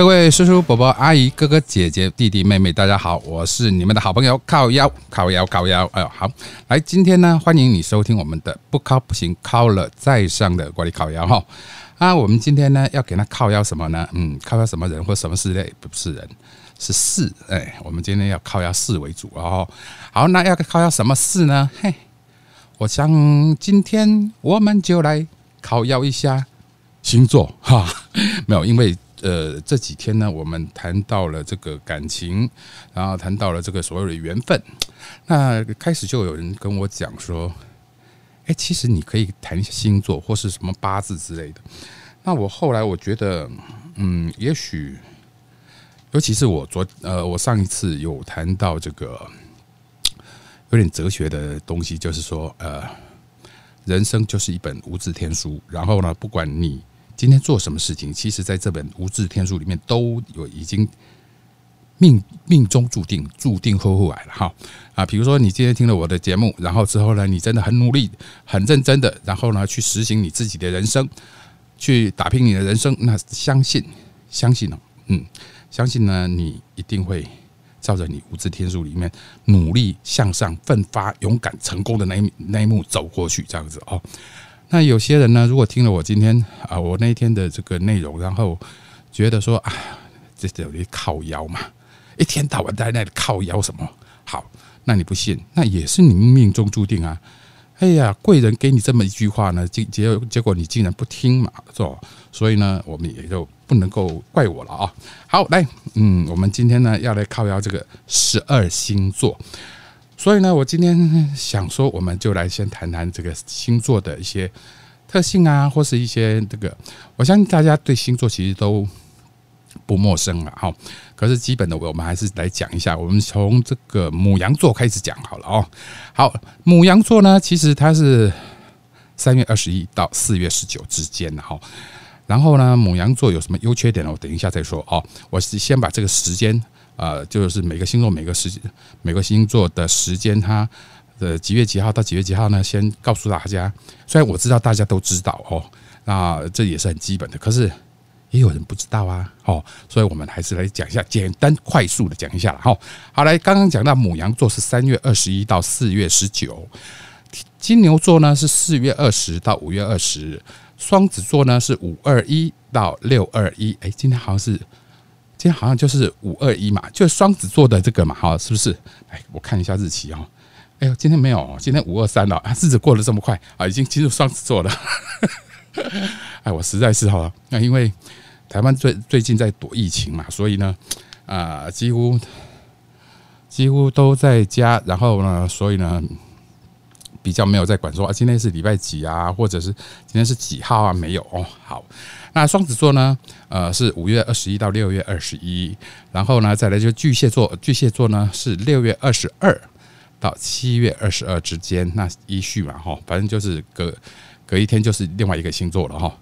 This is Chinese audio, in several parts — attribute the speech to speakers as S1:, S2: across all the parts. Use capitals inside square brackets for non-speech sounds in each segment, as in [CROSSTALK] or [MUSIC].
S1: 各位叔叔、伯伯、阿姨、哥哥、姐姐、弟弟、妹妹，大家好，我是你们的好朋友靠腰、靠腰、靠腰。哎呦，好，来，今天呢，欢迎你收听我们的不靠不行，靠了再上的管理靠腰哈。啊，我们今天呢，要给他靠腰什么呢？嗯，靠腰什么人或什么事类？不是人，是事。哎，我们今天要靠腰事为主哦。好，那要靠腰什么事呢？嘿，我想今天我们就来靠腰一下星座哈。[LAUGHS] 没有，因为。呃，这几天呢，我们谈到了这个感情，然后谈到了这个所谓的缘分。那开始就有人跟我讲说：“哎，其实你可以谈一些星座或是什么八字之类的。”那我后来我觉得，嗯，也许，尤其是我昨呃，我上一次有谈到这个有点哲学的东西，就是说，呃，人生就是一本无字天书。然后呢，不管你。今天做什么事情，其实在这本无字天书里面都有已经命命中注定，注定后后来了哈啊！比如说你今天听了我的节目，然后之后呢，你真的很努力、很认真的，然后呢去实行你自己的人生，去打拼你的人生，那相信相信哦，嗯，相信呢，你一定会照着你无字天书里面努力向上、奋发、勇敢、成功的那一那一幕走过去，这样子哦。那有些人呢，如果听了我今天啊，我那一天的这个内容，然后觉得说啊，这等于靠腰嘛，一天到晚在那里靠腰什么？好，那你不信，那也是你命中注定啊！哎呀，贵人给你这么一句话呢，结结结果你竟然不听嘛，是吧？所以呢，我们也就不能够怪我了啊。好，来，嗯，我们今天呢要来靠腰这个十二星座。所以呢，我今天想说，我们就来先谈谈这个星座的一些特性啊，或是一些这个，我相信大家对星座其实都不陌生了哈。可是基本的，我们还是来讲一下。我们从这个母羊座开始讲好了哦。好，母羊座呢，其实它是三月二十一到四月十九之间的哈。然后呢，母羊座有什么优缺点呢？我等一下再说哦。我是先把这个时间。呃，就是每个星座每个时每个星座的时间，它的几月几号到几月几号呢？先告诉大家。虽然我知道大家都知道哦，那这也是很基本的。可是也有人不知道啊，哦，所以我们还是来讲一下，简单快速的讲一下了哈。好，来，刚刚讲到母羊座是三月二十一到四月十九，金牛座呢是四月二十到五月二十，双子座呢是五二一到六二一。哎，今天好像是。今天好像就是五二一嘛，就是双子座的这个嘛，哈，是不是？哎，我看一下日期哦。哎呦，今天没有，今天五二三了啊，日子过得这么快啊，已经进入双子座了。[LAUGHS] 哎，我实在是哈，那因为台湾最最近在躲疫情嘛，所以呢，啊，几乎几乎都在家，然后呢，所以呢，比较没有在管说啊，今天是礼拜几啊，或者是今天是几号啊？没有哦，好。那双子座呢？呃，是五月二十一到六月二十一，然后呢，再来就巨蟹座，巨蟹座呢是六月二十二到七月二十二之间，那一序嘛，哈，反正就是隔隔一天就是另外一个星座了，哈。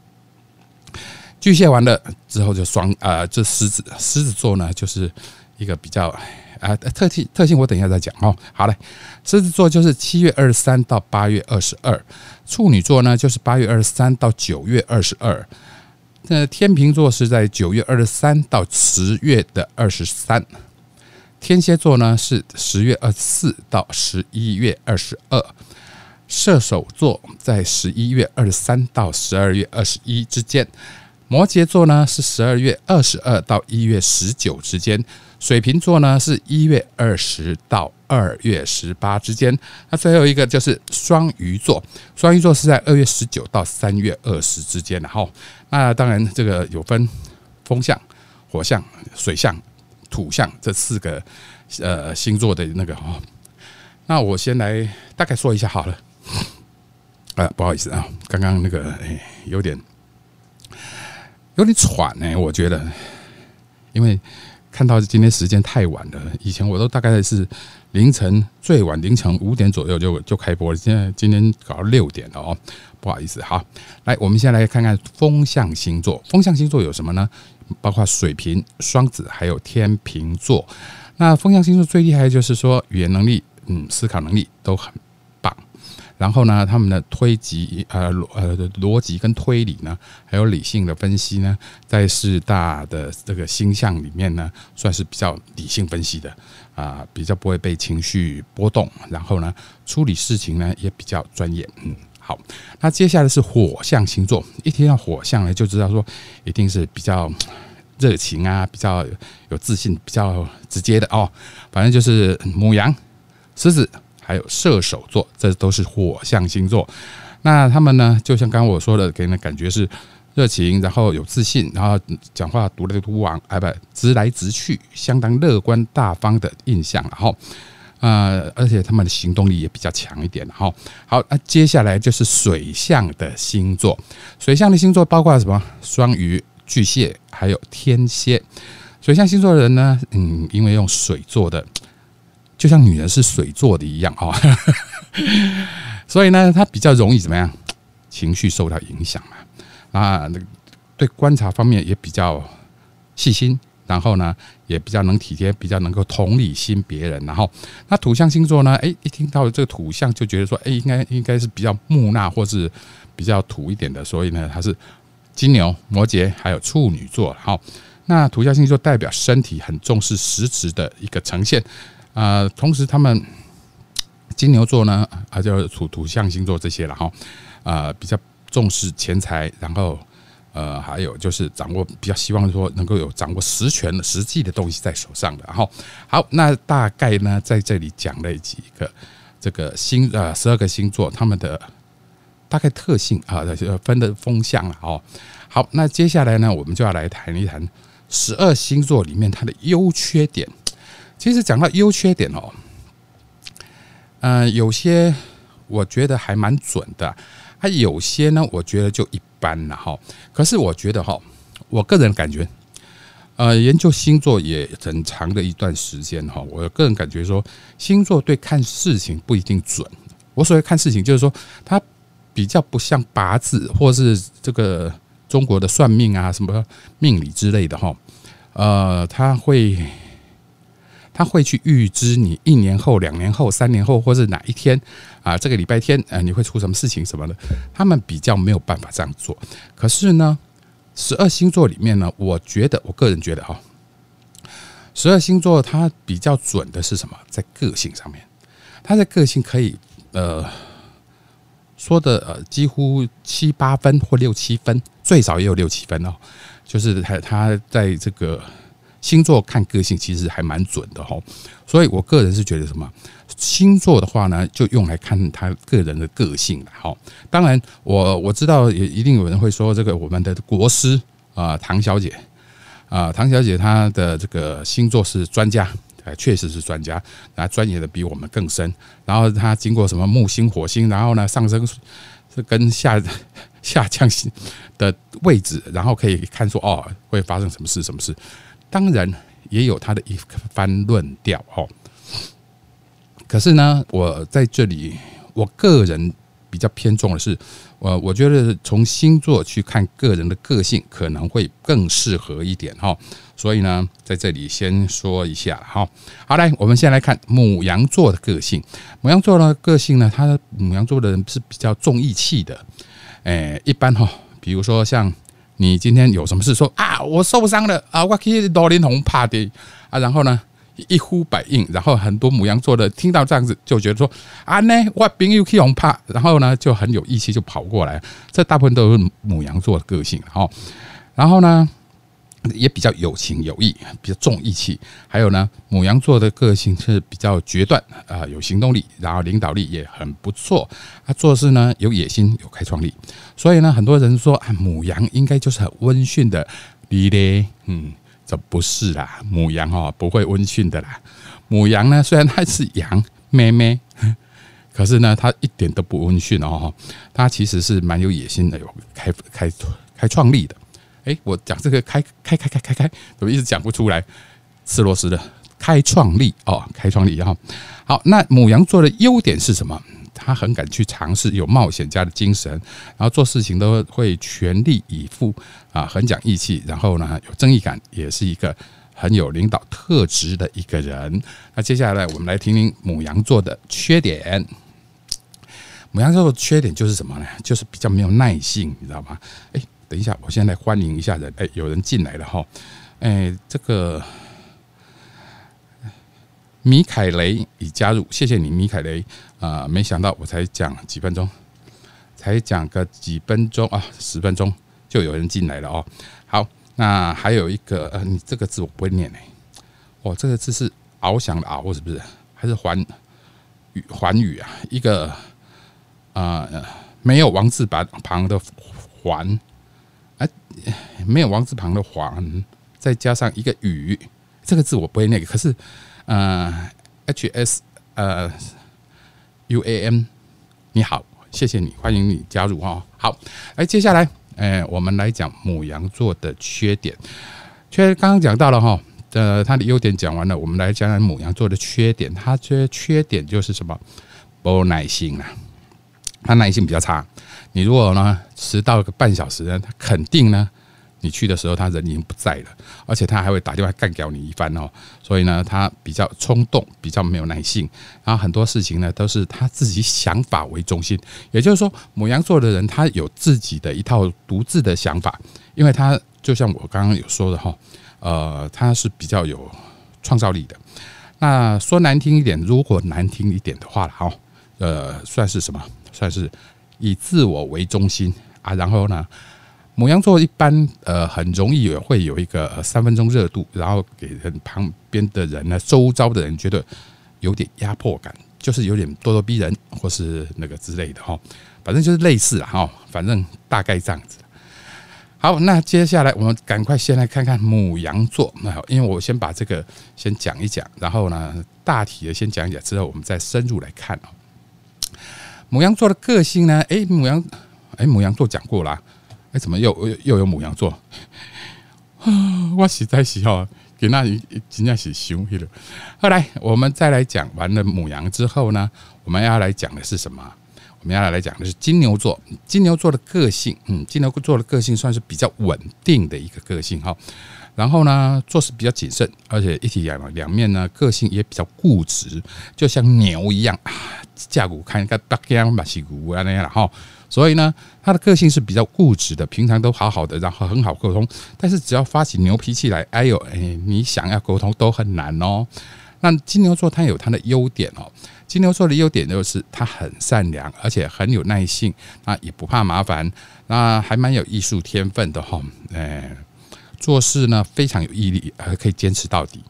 S1: 巨蟹完了之后就双啊，这狮子，狮子座呢就是一个比较啊特性特性，我等一下再讲哦。好嘞，狮子座就是七月二十三到八月二十二，处女座呢就是八月二十三到九月二十二。那天秤座是在九月二十三到十月的二十三，天蝎座呢是十月二十四到十一月二十二，射手座在十一月二十三到十二月二十一之间，摩羯座呢是十二月二十二到一月十九之间。水瓶座呢是一月二十到二月十八之间，那最后一个就是双鱼座，双鱼座是在二月十九到三月二十之间然后。那当然这个有分风象、火象、水象、土象这四个呃星座的那个哈。那我先来大概说一下好了。啊，不好意思啊，刚刚那个有点有点喘呢，我觉得因为。看到今天时间太晚了，以前我都大概是凌晨最晚凌晨五点左右就就开播了，现在今天搞到六点了哦，不好意思好，来，我们先来看看风象星座，风象星座有什么呢？包括水瓶、双子还有天秤座。那风象星座最厉害的就是说语言能力，嗯，思考能力都很。然后呢，他们的推及呃呃逻辑跟推理呢，还有理性的分析呢，在四大的这个星象里面呢，算是比较理性分析的啊，比较不会被情绪波动。然后呢，处理事情呢也比较专业。嗯，好，那接下来是火象星座，一听到火象呢，就知道说一定是比较。热情啊，比较有自信，比较直接的哦。反正就是母羊、狮子还有射手座，这都是火象星座。那他们呢，就像刚刚我说的，给人的感觉是热情，然后有自信，然后讲话独来独往，哎不，直来直去，相当乐观大方的印象。然后，呃，而且他们的行动力也比较强一点。哈，好，那接下来就是水象的星座。水象的星座包括什么？双鱼。巨蟹还有天蝎，水象星座的人呢，嗯，因为用水做的，就像女人是水做的一样哦，[LAUGHS] 所以呢，她比较容易怎么样，情绪受到影响嘛啊，对观察方面也比较细心，然后呢，也比较能体贴，比较能够同理心别人。然后，那土象星座呢，哎，一听到这个土象就觉得说，哎，应该应该是比较木讷或是比较土一点的，所以呢，它是。金牛、摩羯还有处女座，好，那土象星座代表身体很重视实质的一个呈现，啊，同时他们金牛座呢，啊，就土土象星座这些了哈，啊，比较重视钱财，然后呃，还有就是掌握比较希望说能够有掌握实权的实际的东西在手上的，哈好，那大概呢在这里讲了几个这个星呃十二个星座他们的。大概特性啊，分的风向了哦。好，那接下来呢，我们就要来谈一谈十二星座里面它的优缺点。其实讲到优缺点哦，嗯，有些我觉得还蛮准的，还有些呢，我觉得就一般了哈。可是我觉得哈，我个人感觉，呃，研究星座也很长的一段时间哈，我个人感觉说，星座对看事情不一定准。我所谓看事情，就是说它。比较不像八字，或是这个中国的算命啊，什么命理之类的哈，呃，他会他会去预知你一年后、两年后、三年后，或是哪一天啊，这个礼拜天，呃，你会出什么事情什么的，他们比较没有办法这样做。可是呢，十二星座里面呢，我觉得我个人觉得哈，十二星座它比较准的是什么？在个性上面，它的个性可以呃。说的呃，几乎七八分或六七分，最少也有六七分哦。就是他他在这个星座看个性，其实还蛮准的哈。所以我个人是觉得什么星座的话呢，就用来看他个人的个性了哈。当然，我我知道也一定有人会说，这个我们的国师啊，唐小姐啊，唐小姐她的这个星座是专家。确实是专家，那专业的比我们更深。然后他经过什么木星、火星，然后呢上升是跟下 [LAUGHS] 下降星的位置，然后可以看出哦会发生什么事、什么事。当然也有他的一番论调哦。可是呢，我在这里，我个人比较偏重的是。我我觉得从星座去看个人的个性可能会更适合一点哈，所以呢，在这里先说一下哈。好，来，我们先来看母羊座的个性。母羊座的个性呢，他母羊座的人是比较重义气的。诶，一般哈，比如说像你今天有什么事说啊，我受伤了啊，我可以多林红怕的啊，然后呢？一呼百应，然后很多母羊座的听到这样子就觉得说啊呢，我朋友去红怕，然后呢就很有义气就跑过来。这大部分都是母羊座的个性，哦。然后呢也比较有情有义，比较重义气。还有呢，母羊座的个性是比较决断啊，有行动力，然后领导力也很不错。他做事呢有野心，有开创力。所以呢，很多人说啊，母羊应该就是很温驯的，你嘞，嗯。这不是啦，母羊哦不会温驯的啦。母羊呢，虽然它是羊妹妹，[LAUGHS] 可是呢，它一点都不温驯哦。它其实是蛮有野心的，有开开开创力的。哎，我讲这个开开开开开开，怎么一直讲不出来？斯罗斯的开创力哦，开创力哈。好，那母羊座的优点是什么？他很敢去尝试，有冒险家的精神，然后做事情都会全力以赴啊，很讲义气，然后呢有正义感，也是一个很有领导特质的一个人。那接下来我们来听听母羊座的缺点。母羊座的缺点就是什么呢？就是比较没有耐性，你知道吗？哎，等一下，我现在来欢迎一下人。哎，有人进来了哈。哎，这个米凯雷已加入，谢谢你，米凯雷。啊，没想到我才讲几分钟，才讲个几分钟啊，十分钟就有人进来了哦。好，那还有一个，呃，你这个字我不会念哎。哦，这个字是翱翔的翱，是不是？还是环宇环宇啊？一个啊，没有王字旁旁的环，哎，没有王字旁的环，再加上一个雨，这个字我不会念。可是，呃，H S 呃。U A M，你好，谢谢你，欢迎你加入哦。好，哎接下来，哎，我们来讲母羊座的缺点。缺刚刚讲到了哈，呃，它的优点讲完了，我们来讲讲母羊座的缺点。它缺缺点就是什么？不耐心啊，它耐心比较差。你如果呢迟到个半小时呢，他肯定呢。你去的时候，他人已经不在了，而且他还会打电话干掉你一番哦。所以呢，他比较冲动，比较没有耐性，然后很多事情呢都是他自己想法为中心。也就是说，母羊座的人他有自己的一套独自的想法，因为他就像我刚刚有说的哈，呃，他是比较有创造力的。那说难听一点，如果难听一点的话了哈，呃，算是什么？算是以自我为中心啊。然后呢？母羊座一般呃很容易也会有一个三分钟热度，然后给人旁边的人呢，周遭的人觉得有点压迫感，就是有点咄咄逼人或是那个之类的哈，反正就是类似哈，反正大概这样子。好，那接下来我们赶快先来看看母羊座，那好因为我先把这个先讲一讲，然后呢大体的先讲一讲，之后我们再深入来看哦。母羊座的个性呢，哎，母羊，哎，母羊座讲过啦。哎，怎么又又又有母羊座？[SIGHS] 我实在是哈，给那真正是凶去了。后来我们再来讲完了母羊之后呢，我们要来讲的是什么？我们要来讲的是金牛座。金牛座的个性，嗯，金牛座的个性算是比较稳定的一个个性哈。然后呢，做事比较谨慎，而且一体两两面呢，个性也比较固执，就像牛一样啊，架骨看一个大江马西骨啊那样哈。所以呢，他的个性是比较固执的，平常都好好的，然后很好沟通。但是只要发起牛脾气来，哎呦，哎，你想要沟通都很难哦。那金牛座它有它的优点哦，金牛座的优点就是他很善良，而且很有耐性，那也不怕麻烦，那还蛮有艺术天分的哈。哎，做事呢非常有毅力，还可以坚持到底，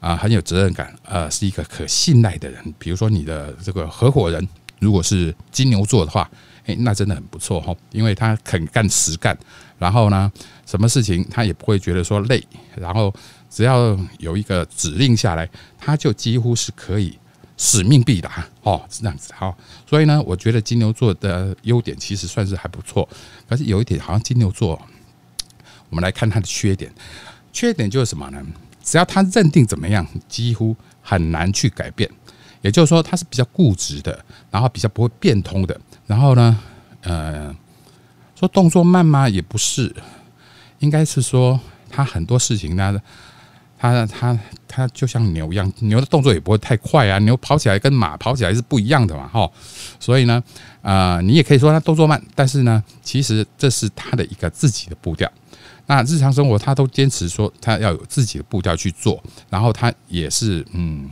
S1: 啊，很有责任感，呃，是一个可信赖的人。比如说你的这个合伙人，如果是金牛座的话。哎，那真的很不错哈，因为他肯干实干，然后呢，什么事情他也不会觉得说累，然后只要有一个指令下来，他就几乎是可以使命必达哦，是这样子哈。所以呢，我觉得金牛座的优点其实算是还不错，可是有一点好像金牛座，我们来看它的缺点，缺点就是什么呢？只要他认定怎么样，几乎很难去改变，也就是说他是比较固执的，然后比较不会变通的。然后呢，呃，说动作慢吗？也不是，应该是说他很多事情呢，他他他就像牛一样，牛的动作也不会太快啊。牛跑起来跟马跑起来是不一样的嘛，哈。所以呢，啊，你也可以说他动作慢，但是呢，其实这是他的一个自己的步调。那日常生活他都坚持说他要有自己的步调去做，然后他也是嗯，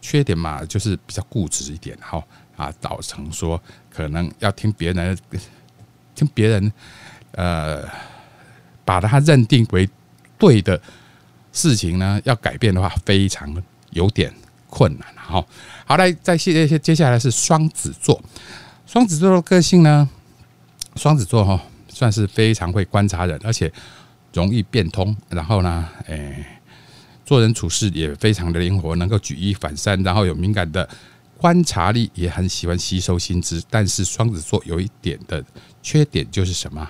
S1: 缺点嘛，就是比较固执一点，哈。啊，造成说可能要听别人，听别人，呃，把他认定为对的事情呢，要改变的话，非常有点困难。好，好来，再接接接下来是双子座，双子座的个性呢，双子座哈，算是非常会观察人，而且容易变通，然后呢，哎，做人处事也非常的灵活，能够举一反三，然后有敏感的。观察力也很喜欢吸收新知，但是双子座有一点的缺点就是什么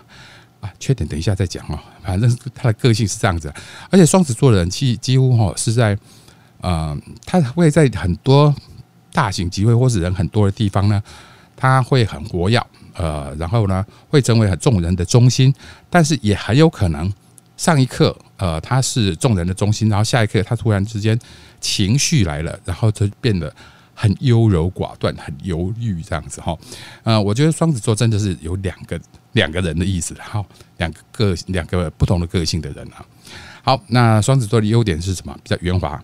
S1: 啊？缺点等一下再讲哦。反正他的个性是这样子，而且双子座的人气几乎哈是在呃，他会在很多大型集会或是人很多的地方呢，他会很活跃，呃，然后呢会成为众人的中心，但是也很有可能上一刻呃他是众人的中心，然后下一刻他突然之间情绪来了，然后就变得。很优柔寡断，很犹豫这样子哈。呃，我觉得双子座真的是有两个两个人的意思，哈，两个个两个不同的个性的人啊。好，那双子座的优点是什么？比较圆滑，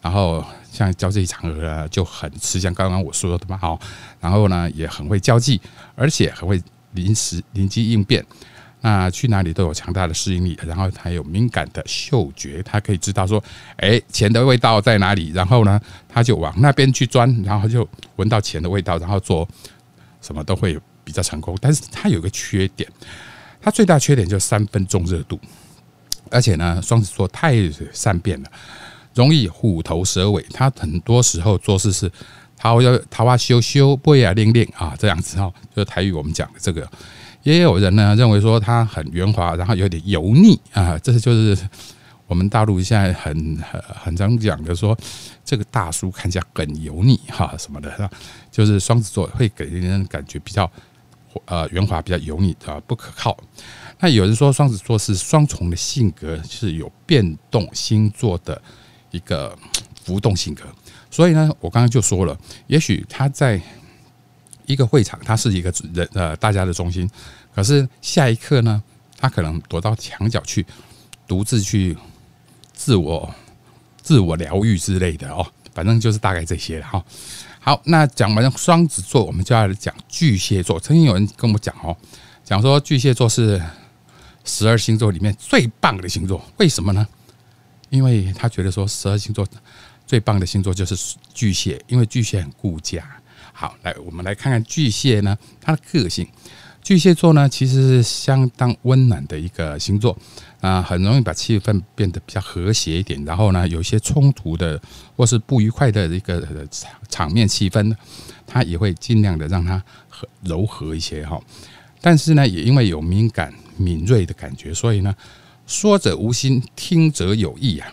S1: 然后像交际场合啊就很吃像刚刚我说的嘛，好，然后呢也很会交际，而且很会临时临机应变。那去哪里都有强大的适应力，然后还有敏感的嗅觉，他可以知道说，哎，钱的味道在哪里，然后呢，他就往那边去钻，然后就闻到钱的味道，然后做什么都会比较成功。但是他有个缺点，他最大缺点就是三分钟热度，而且呢，双子座太善变了，容易虎头蛇尾。他很多时候做事是桃要桃花羞羞，不呀练练啊，这样子哦，就是台语我们讲的这个。也有人呢认为说他很圆滑，然后有点油腻啊，这是就是我们大陆现在很很很常讲的说，这个大叔看起来很油腻哈什么的，就是双子座会给人感觉比较呃圆滑，比较油腻啊不可靠。那有人说双子座是双重的性格，是有变动星座的一个浮动性格，所以呢，我刚刚就说了，也许他在。一个会场，他是一个人呃，大家的中心。可是下一刻呢，他可能躲到墙角去，独自去自我自我疗愈之类的哦。反正就是大概这些了哈。好，那讲完双子座，我们就要讲巨蟹座。曾经有人跟我讲哦，讲说巨蟹座是十二星座里面最棒的星座。为什么呢？因为他觉得说十二星座最棒的星座就是巨蟹，因为巨蟹很顾家。好，来，我们来看看巨蟹呢，它的个性。巨蟹座呢，其实是相当温暖的一个星座啊，很容易把气氛变得比较和谐一点。然后呢，有一些冲突的或是不愉快的一个场场面气氛呢，他也会尽量的让它和柔和一些哈。但是呢，也因为有敏感敏锐的感觉，所以呢，说者无心，听者有意啊。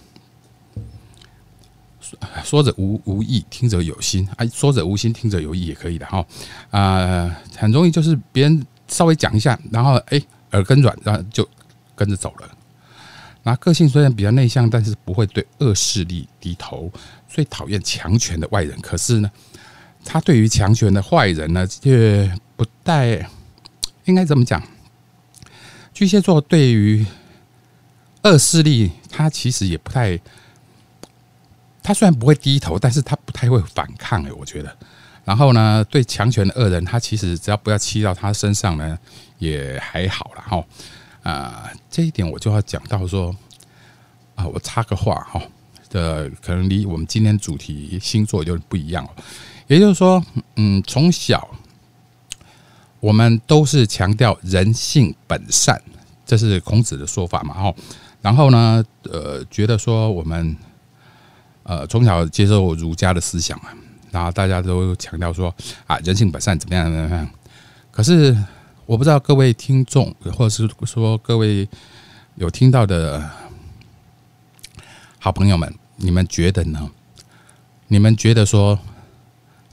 S1: 说者无无意，听者有心。哎，说者无心，听者有意也可以的哈。啊，很容易就是别人稍微讲一下，然后哎耳根软，然后就跟着走了。那个性虽然比较内向，但是不会对恶势力低头。最讨厌强权的外人，可是呢，他对于强权的坏人呢，却不带应该怎么讲？巨蟹座对于恶势力，他其实也不太。他虽然不会低头，但是他不太会反抗哎，我觉得。然后呢，对强权的恶人，他其实只要不要欺到他身上呢，也还好了哈。啊，这一点我就要讲到说，啊，我插个话哈，的可能离我们今天主题星座就不一样了。也就是说，嗯，从小我们都是强调人性本善，这是孔子的说法嘛哈。然后呢，呃，觉得说我们。呃，从小接受儒家的思想啊，然后大家都强调说啊，人性本善，怎么样怎么样。可是我不知道各位听众，或者是说各位有听到的好朋友们，你们觉得呢？你们觉得说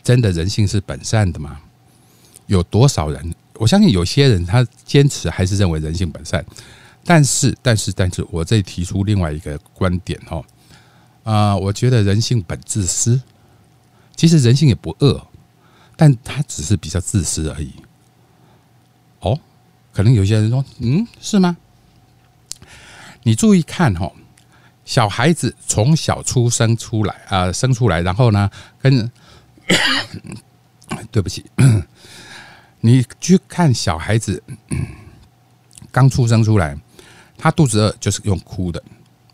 S1: 真的人性是本善的吗？有多少人？我相信有些人他坚持还是认为人性本善，但是，但是，但是我这里提出另外一个观点哦。啊，我觉得人性本自私，其实人性也不恶，但他只是比较自私而已。哦，可能有些人说，嗯，是吗？你注意看哈，小孩子从小出生出来啊，生出来，然后呢，跟对不起，你去看小孩子刚出生出来，他肚子饿就是用哭的。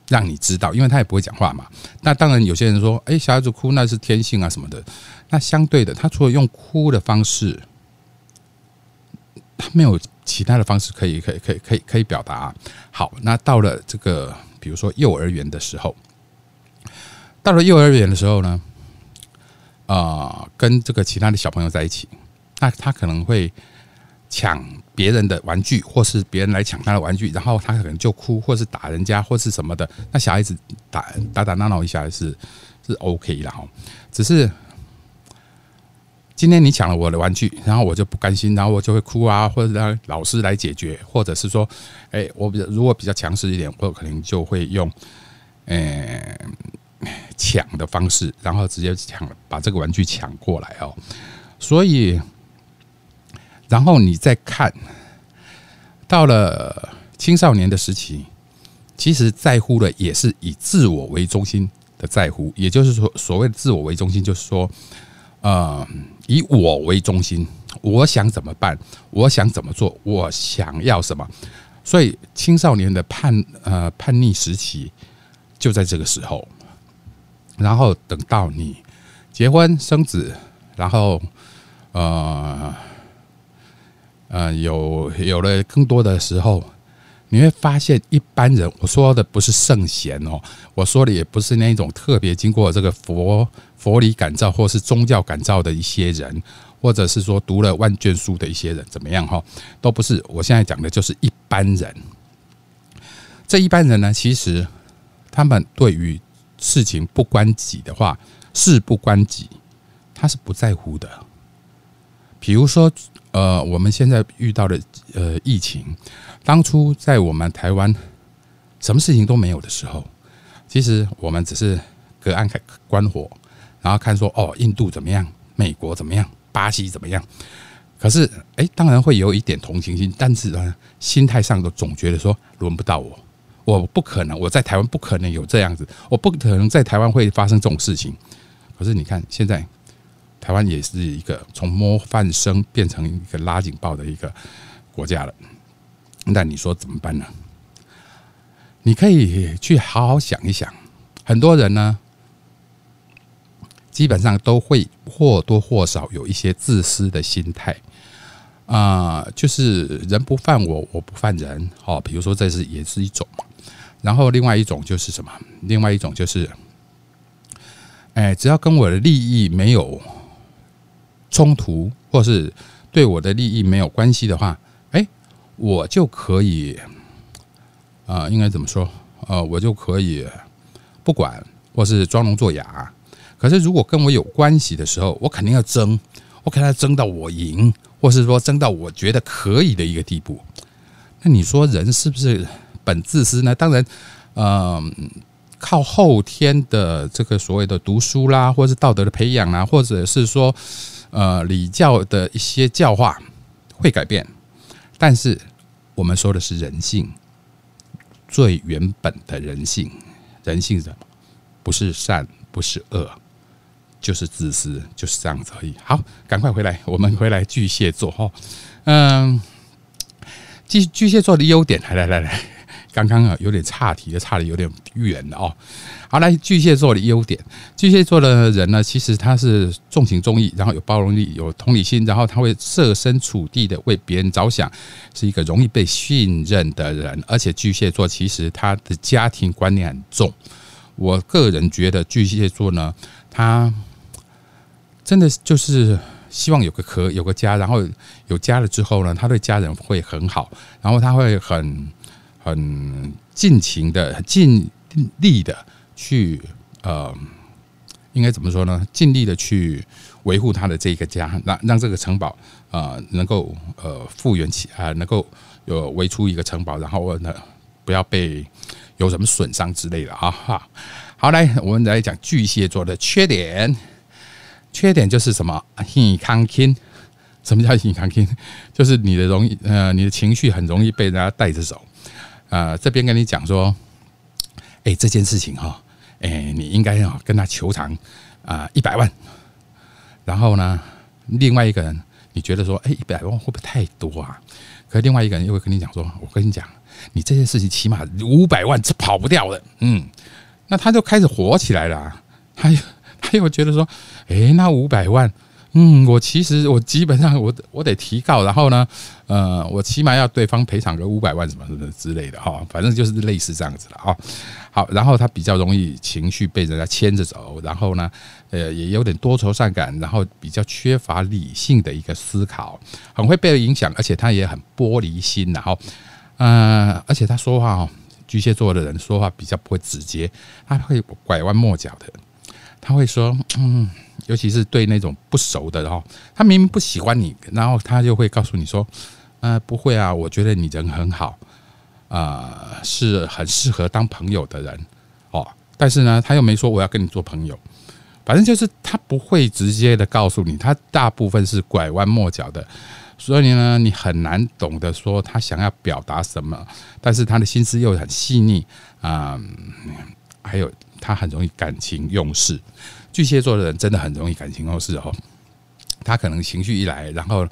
S1: 让你知道，因为他也不会讲话嘛。那当然，有些人说：“哎，小孩子哭那是天性啊什么的。”那相对的，他除了用哭的方式，他没有其他的方式可以、可以、可以、可以、可以表达。好，那到了这个，比如说幼儿园的时候，到了幼儿园的时候呢，啊，跟这个其他的小朋友在一起，那他可能会。抢别人的玩具，或是别人来抢他的玩具，然后他可能就哭，或是打人家，或是什么的。那小孩子打打打闹闹一下是是 OK 的哈。只是今天你抢了我的玩具，然后我就不甘心，然后我就会哭啊，或者让老师来解决，或者是说，哎，我比如果比较强势一点，我可能就会用，呃，抢的方式，然后直接抢把这个玩具抢过来哦。所以，然后你再看到了青少年的时期，其实在乎的也是以自我为中心的在乎，也就是说，所谓的自我为中心，就是说，呃，以我为中心，我想怎么办，我想怎么做，我想要什么。所以，青少年的叛呃叛逆时期就在这个时候。然后等到你结婚生子，然后呃呃有有了更多的时候，你会发现一般人，我说的不是圣贤哦，我说的也不是那一种特别经过这个佛佛理感召或是宗教感召的一些人。或者是说读了万卷书的一些人怎么样哈，都不是。我现在讲的就是一般人。这一般人呢，其实他们对于事情不关己的话，事不关己，他是不在乎的。比如说，呃，我们现在遇到的呃疫情，当初在我们台湾什么事情都没有的时候，其实我们只是隔岸观火，然后看说哦，印度怎么样，美国怎么样。巴西怎么样？可是，哎，当然会有一点同情心，但是呢，心态上都总觉得说轮不到我，我不可能，我在台湾不可能有这样子，我不可能在台湾会发生这种事情。可是你看，现在台湾也是一个从模范生变成一个拉警报的一个国家了。那你说怎么办呢？你可以去好好想一想，很多人呢。基本上都会或多或少有一些自私的心态啊，就是人不犯我，我不犯人。哦，比如说这是也是一种。然后另外一种就是什么？另外一种就是，哎，只要跟我的利益没有冲突，或是对我的利益没有关系的话，哎，我就可以啊，应该怎么说？呃，我就可以不管，或是装聋作哑。可是，如果跟我有关系的时候，我肯定要争，我肯定要争到我赢，或是说争到我觉得可以的一个地步。那你说人是不是本自私呢？当然，嗯，靠后天的这个所谓的读书啦，或是道德的培养啊，或者是说呃礼教的一些教化会改变。但是我们说的是人性最原本的人性，人性什么？不是善，不是恶。就是自私，就是这样子而已。好，赶快回来，我们回来巨蟹座哈。嗯，巨巨蟹座的优点，来来来来，刚刚啊有点岔题，差的有点远了哦。好，来巨蟹座的优点，巨蟹座的人呢，其实他是重情重义，然后有包容力，有同理心，然后他会设身处地的为别人着想，是一个容易被信任的人。而且巨蟹座其实他的家庭观念很重，我个人觉得巨蟹座呢，他。真的就是希望有个壳，有个家，然后有家了之后呢，他对家人会很好，然后他会很很尽情的、尽力的去呃，应该怎么说呢？尽力的去维护他的这个家，让让这个城堡呃能够呃复原起啊，能够有围出一个城堡，然后呢不要被有什么损伤之类的啊哈。好，来我们来讲巨蟹座的缺点。缺点就是什么？易康轻，什么叫易康轻？就是你的容易呃，你的情绪很容易被人家带着走。呃，这边跟你讲说，哎，这件事情哈，哎，你应该要跟他求偿啊一百万。然后呢，另外一个人你觉得说，哎，一百万会不会太多啊？可另外一个人又会跟你讲说，我跟你讲，你这件事情起码五百万是跑不掉的。嗯，那他就开始火起来了，他又。他又觉得说，哎，那五百万，嗯，我其实我基本上我我得提告，然后呢，呃，我起码要对方赔偿个五百万什么什么之类的哈，反正就是类似这样子了啊。好，然后他比较容易情绪被人家牵着走，然后呢，呃，也有点多愁善感，然后比较缺乏理性的一个思考，很会被影响，而且他也很玻璃心，然后，嗯，而且他说话哦，巨蟹座的人说话比较不会直接，他会拐弯抹角的。他会说，嗯，尤其是对那种不熟的，然后他明明不喜欢你，然后他就会告诉你说，呃，不会啊，我觉得你人很好，啊，是很适合当朋友的人，哦，但是呢，他又没说我要跟你做朋友，反正就是他不会直接的告诉你，他大部分是拐弯抹角的，所以呢，你很难懂得说他想要表达什么，但是他的心思又很细腻啊，还有他很容易感情用事，巨蟹座的人真的很容易感情用事哦，他可能情绪一来，然后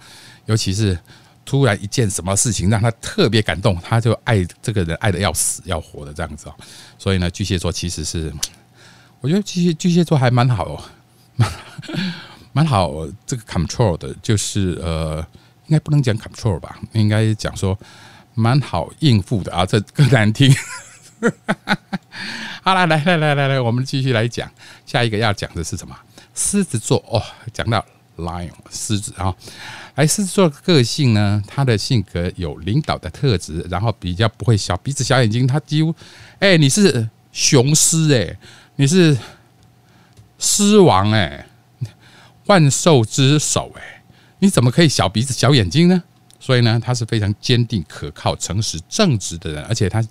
S1: 尤其是。突然一件什么事情让他特别感动，他就爱这个人爱的要死要活的这样子哦。所以呢，巨蟹座其实是，我觉得巨蟹巨蟹座还蛮好，蛮 [LAUGHS] 蛮好这个 control 的，就是呃，应该不能讲 control 吧，应该讲说蛮好应付的啊，这更难听。哈 [LAUGHS] 哈好了，来来来来来，我们继续来讲下一个要讲的是什么？狮子座哦，讲到 lion 狮子啊。而狮子座个性呢，他的性格有领导的特质，然后比较不会小鼻子小眼睛。他几乎，哎，你是雄狮哎，你是狮王哎，万兽之首哎，你怎么可以小鼻子小眼睛呢？所以呢，他是非常坚定、可靠、诚实、正直的人。而且他，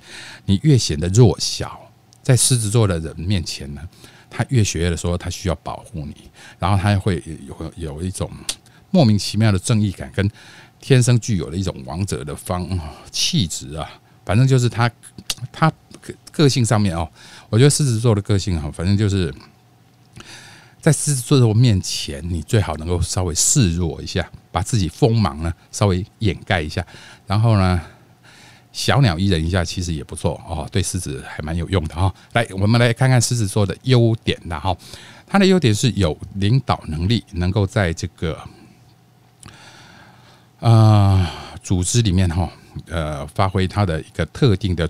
S1: 你越显得弱小，在狮子座的人面前呢，他越学的说他需要保护你，然后他会有有一种。莫名其妙的正义感跟天生具有的一种王者的方气质啊，反正就是他他个性上面哦，我觉得狮子座的个性啊，反正就是在狮子座面前，你最好能够稍微示弱一下，把自己锋芒呢稍微掩盖一下，然后呢小鸟依人一下，其实也不错哦，对狮子还蛮有用的哈。来，我们来看看狮子座的优点的哈，它的优点是有领导能力，能够在这个。啊，组织里面哈，呃，发挥他的一个特定的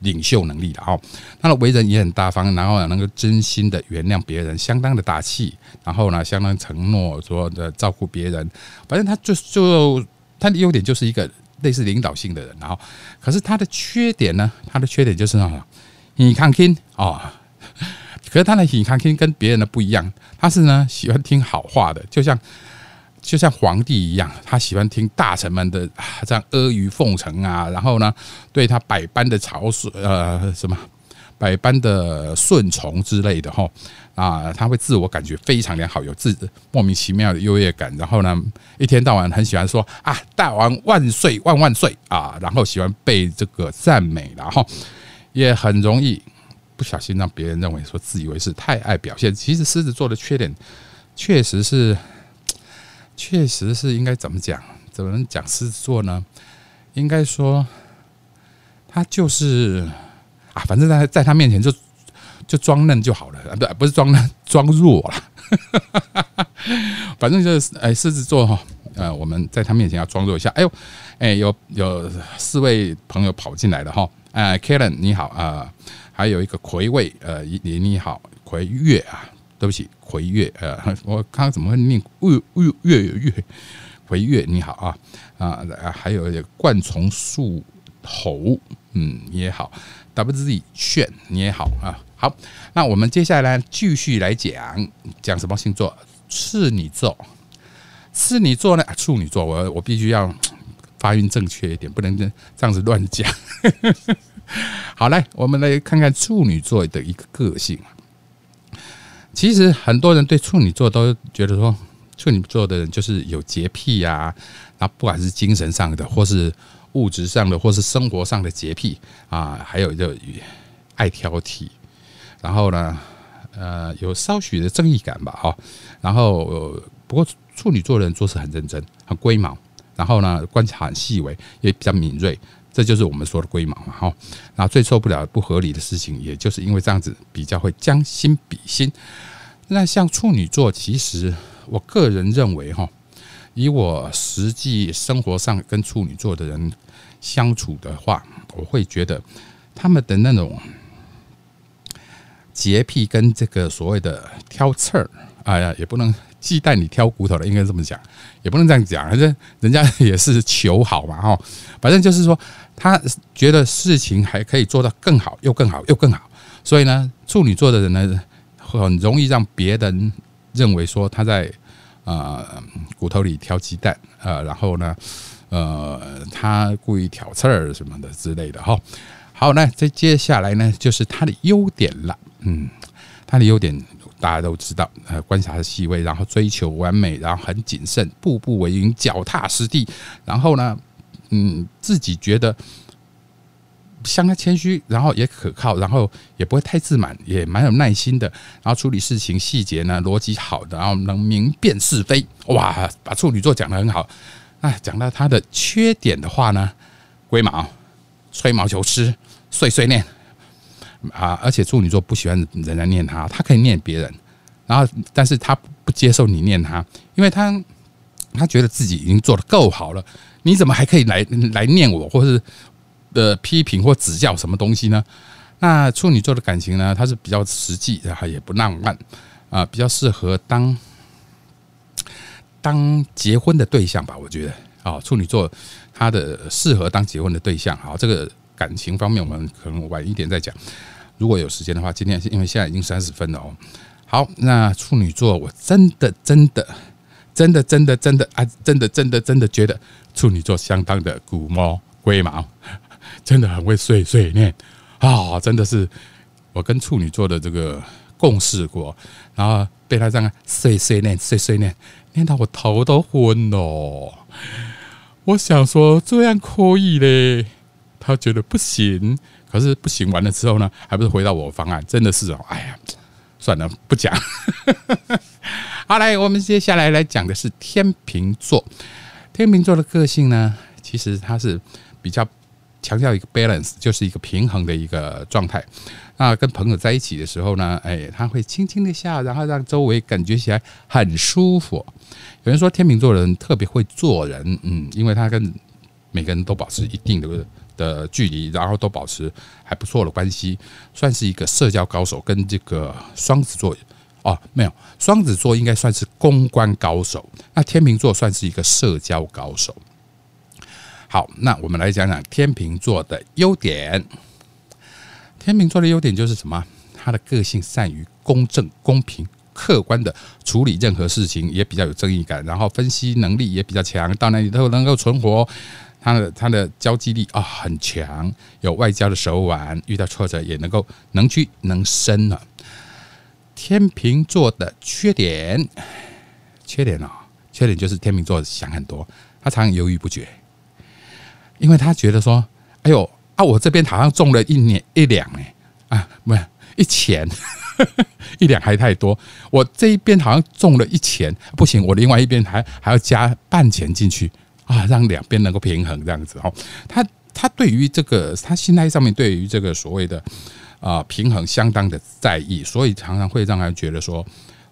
S1: 领袖能力的哈，他的为人也很大方，然后能够真心的原谅别人，相当的大气，然后呢，相当承诺说的照顾别人，反正他就就他的优点就是一个类似领导性的人，然后，可是他的缺点呢，他的缺点就是啊，你看听啊，可是他的你看听跟别人的不一样，他是呢喜欢听好话的，就像。就像皇帝一样，他喜欢听大臣们的这样阿谀奉承啊，然后呢，对他百般的嘲损，呃，什么百般的顺从之类的哈啊，他会自我感觉非常良好，有自莫名其妙的优越感，然后呢，一天到晚很喜欢说啊，大王万岁万万岁啊，然后喜欢被这个赞美，然后也很容易不小心让别人认为说自以为是，太爱表现。其实狮子座的缺点确实是。确实是应该怎么讲？怎么能讲狮子座呢？应该说，他就是啊，反正在在他面前就就装嫩就好了啊，不不是装嫩，装弱了。[LAUGHS] 反正就是哎，狮子座哈，呃，我们在他面前要装弱一下。哎呦，哎，有有四位朋友跑进来了哈，哎，Karen 你好啊，还有一个魁位呃，你你好，魁月啊。对不起，回月，呃，[LAUGHS] 我刚刚怎么会念月月月月回月？你好啊啊，还有冠虫树猴，嗯，你也好，W Z 炫你也好啊，好，那我们接下来继续来讲讲什么星座？处女座，处女座呢？处女座，我我必须要发音正确一点，不能这样子乱讲。[LAUGHS] 好，来，我们来看看处女座的一个个性。其实很多人对处女座都觉得说，处女座的人就是有洁癖呀，那不管是精神上的，或是物质上的，或是生活上的洁癖啊，还有就爱挑剔，然后呢，呃，有稍许的正义感吧，哈，然后不过处女座的人做事很认真，很龟毛，然后呢，观察很细微，也比较敏锐，这就是我们说的龟毛嘛，哈。然后最受不了不合理的事情，也就是因为这样子，比较会将心比心。那像处女座，其实我个人认为哈，以我实际生活上跟处女座的人相处的话，我会觉得他们的那种洁癖跟这个所谓的挑刺儿，哎呀，也不能忌惮你挑骨头了，应该这么讲，也不能这样讲，反正人家 [LAUGHS] 也是求好嘛哈，反正就是说，他觉得事情还可以做到更好，又更好，又更好，所以呢，处女座的人呢。很容易让别人认为说他在呃骨头里挑鸡蛋呃，然后呢呃他故意挑刺儿什么的之类的哈。好，那再接下来呢就是他的优点了。嗯，他的优点大家都知道，呃，观察的细微，然后追求完美，然后很谨慎，步步为营，脚踏实地。然后呢，嗯，自己觉得相当谦虚，然后也可靠，然后也不会太自满，也蛮有耐心的。然后处理事情细节呢，逻辑好的，然后能明辨是非。哇，把处女座讲的很好。那讲到他的缺点的话呢，龟毛、吹毛求疵、碎碎念。啊！而且处女座不喜欢人家念他，他可以念别人，然后但是他不接受你念他，因为他他觉得自己已经做的够好了，你怎么还可以来来念我，或是的批评或指教什么东西呢？那处女座的感情呢，它是比较实际，然后也不浪漫啊，比较适合当当结婚的对象吧？我觉得啊，处女座他的适合当结婚的对象。好，这个。感情方面，我们可能晚一点再讲。如果有时间的话，今天因为现在已经三十分了哦。好，那处女座，我真的真的真的真的真的啊，真的真的真的觉得处女座相当的古猫龟毛，[LAUGHS] 真的很会碎碎念啊！真的是我跟处女座的这个共事过，然后被他这样碎碎念碎碎念，念到我头都昏了。我想说这样可以嘞。他觉得不行，可是不行完了之后呢，还不是回到我方案？真的是哦，哎呀，算了，不讲。[LAUGHS] 好，来，我们接下来来讲的是天秤座。天秤座的个性呢，其实它是比较强调一个 balance，就是一个平衡的一个状态。那跟朋友在一起的时候呢，哎，他会轻轻的笑，然后让周围感觉起来很舒服。有人说天秤座人特别会做人，嗯，因为他跟每个人都保持一定的。的距离，然后都保持还不错的关系，算是一个社交高手。跟这个双子座哦，没有，双子座应该算是公关高手。那天秤座算是一个社交高手。好，那我们来讲讲天秤座的优点。天秤座的优点就是什么？他的个性善于公正、公平、客观的处理任何事情，也比较有正义感，然后分析能力也比较强，到哪里都能够存活。他的他的交际力啊很强，有外交的手腕，遇到挫折也能够能屈能伸啊。天秤座的缺点，缺点哦，缺点就是天秤座想很多，他常常犹豫不决，因为他觉得说，哎呦啊，我这边好像中了一年一两哎啊，不是一钱 [LAUGHS] 一两还太多，我这一边好像中了一钱，不行，我另外一边还还要加半钱进去。啊，让两边能够平衡这样子哦。他他对于这个他心态上面对于这个所谓的啊平衡相当的在意，所以常常会让人觉得说，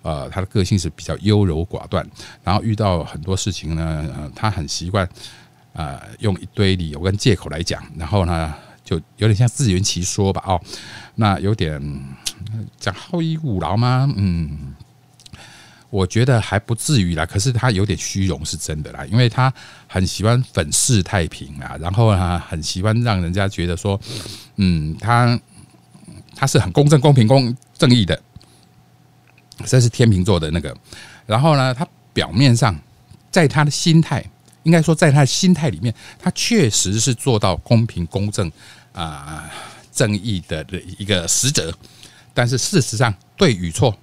S1: 呃，他的个性是比较优柔寡断，然后遇到很多事情呢，他很习惯啊用一堆理由跟借口来讲，然后呢就有点像自圆其说吧哦，那有点讲好逸恶劳吗？嗯。我觉得还不至于啦，可是他有点虚荣是真的啦，因为他很喜欢粉饰太平啊，然后呢，很喜欢让人家觉得说，嗯，他他是很公正、公平、公正义的，这是天秤座的那个。然后呢，他表面上在他的心态，应该说在他的心态里面，他确实是做到公平、公正啊、正义的一个使者，但是事实上对与错。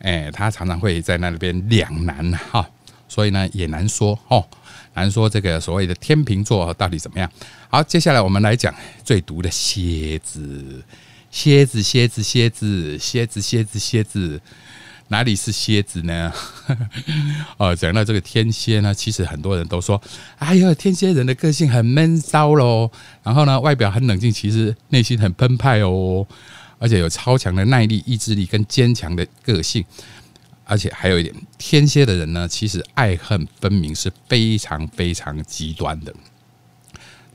S1: 哎，他常常会在那边两难哈，所以呢也难说哦，难说这个所谓的天秤座到底怎么样。好，接下来我们来讲最毒的蝎子，蝎子，蝎子，蝎子，蝎子，蝎子，蝎子，哪里是蝎子呢？[LAUGHS] 哦，讲到这个天蝎呢，其实很多人都说，哎呦，天蝎人的个性很闷骚喽，然后呢，外表很冷静，其实内心很澎湃哦。而且有超强的耐力、意志力跟坚强的个性，而且还有一点，天蝎的人呢，其实爱恨分明，是非常非常极端的。